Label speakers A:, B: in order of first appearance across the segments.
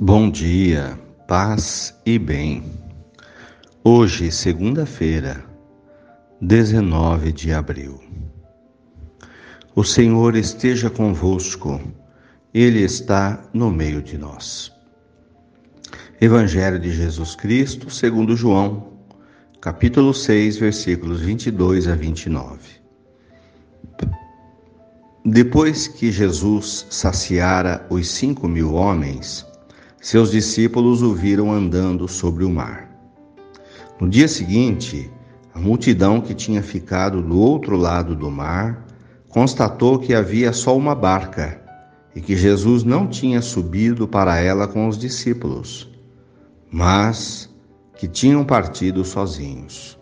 A: Bom dia, paz e bem. Hoje, segunda-feira, 19 de abril. O Senhor esteja convosco, Ele está no meio de nós. Evangelho de Jesus Cristo, segundo João, capítulo 6, versículos 22 a 29. Depois que Jesus saciara os cinco mil homens, seus discípulos o viram andando sobre o mar. No dia seguinte, a multidão que tinha ficado do outro lado do mar constatou que havia só uma barca e que Jesus não tinha subido para ela com os discípulos mas que tinham partido sozinhos.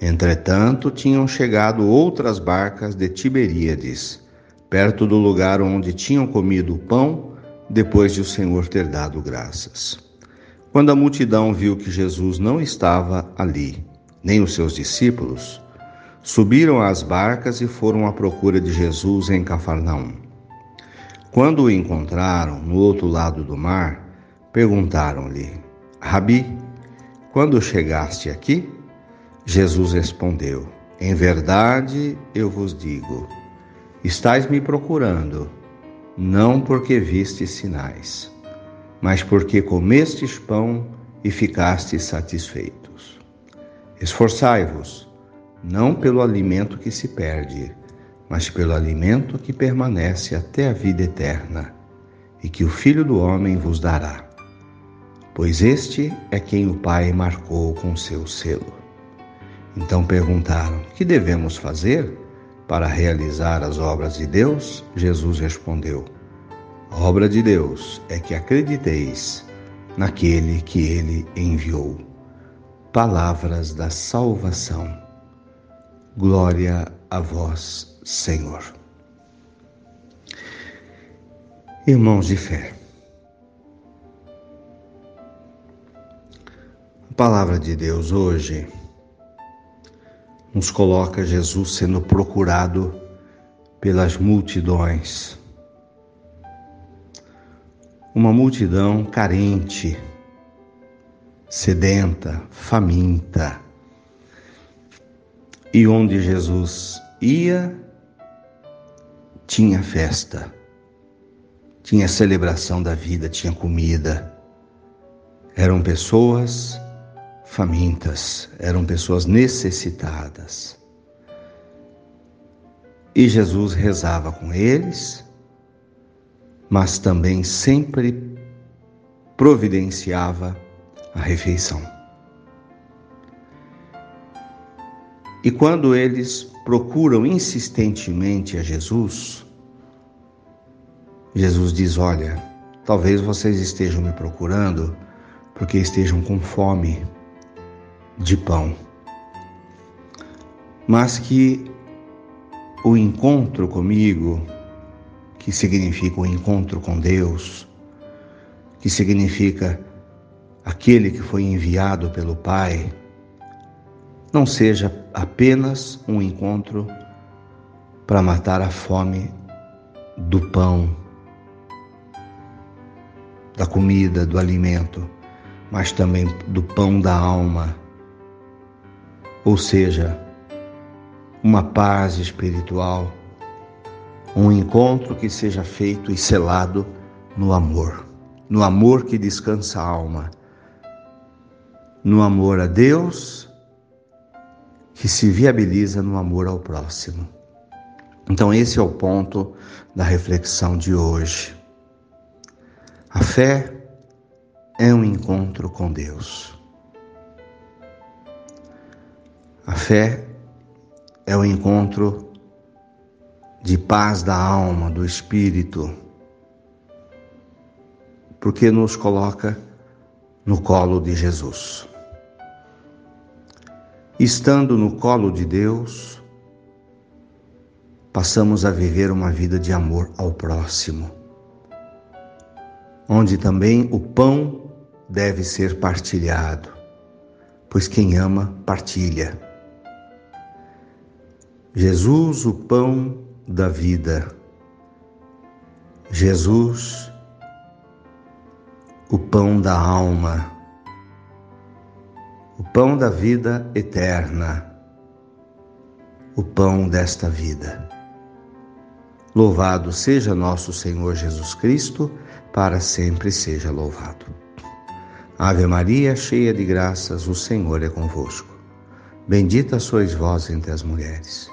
A: Entretanto, tinham chegado outras barcas de Tiberíades, perto do lugar onde tinham comido o pão depois de o Senhor ter dado graças. Quando a multidão viu que Jesus não estava ali, nem os seus discípulos, subiram às barcas e foram à procura de Jesus em Cafarnaum. Quando o encontraram no outro lado do mar, perguntaram-lhe: Rabi, quando chegaste aqui? Jesus respondeu: Em verdade eu vos digo, estais me procurando, não porque vistes sinais, mas porque comestes pão e ficastes satisfeitos. Esforçai-vos, não pelo alimento que se perde, mas pelo alimento que permanece até a vida eterna, e que o Filho do Homem vos dará pois este é quem o Pai marcou com seu selo. Então perguntaram: Que devemos fazer para realizar as obras de Deus? Jesus respondeu: obra de Deus é que acrediteis naquele que ele enviou. Palavras da salvação. Glória a vós, Senhor. Irmãos de fé, A palavra de Deus hoje nos coloca Jesus sendo procurado pelas multidões. Uma multidão carente, sedenta, faminta. E onde Jesus ia, tinha festa, tinha celebração da vida, tinha comida. Eram pessoas famintas, eram pessoas necessitadas. E Jesus rezava com eles, mas também sempre providenciava a refeição. E quando eles procuram insistentemente a Jesus, Jesus diz: Olha, talvez vocês estejam me procurando porque estejam com fome de pão, mas que o encontro comigo, que significa o encontro com Deus, que significa aquele que foi enviado pelo Pai, não seja apenas um encontro para matar a fome do pão, da comida, do alimento, mas também do pão da alma ou seja, uma paz espiritual, um encontro que seja feito e selado no amor, no amor que descansa a alma, no amor a Deus que se viabiliza no amor ao próximo. Então, esse é o ponto da reflexão de hoje. A fé é um encontro com Deus. Fé é o encontro de paz da alma, do espírito, porque nos coloca no colo de Jesus. Estando no colo de Deus, passamos a viver uma vida de amor ao próximo, onde também o pão deve ser partilhado, pois quem ama, partilha. Jesus, o pão da vida. Jesus, o pão da alma, o pão da vida eterna, o pão desta vida. Louvado seja nosso Senhor Jesus Cristo, para sempre seja louvado. Ave Maria, cheia de graças, o Senhor é convosco. Bendita sois vós entre as mulheres.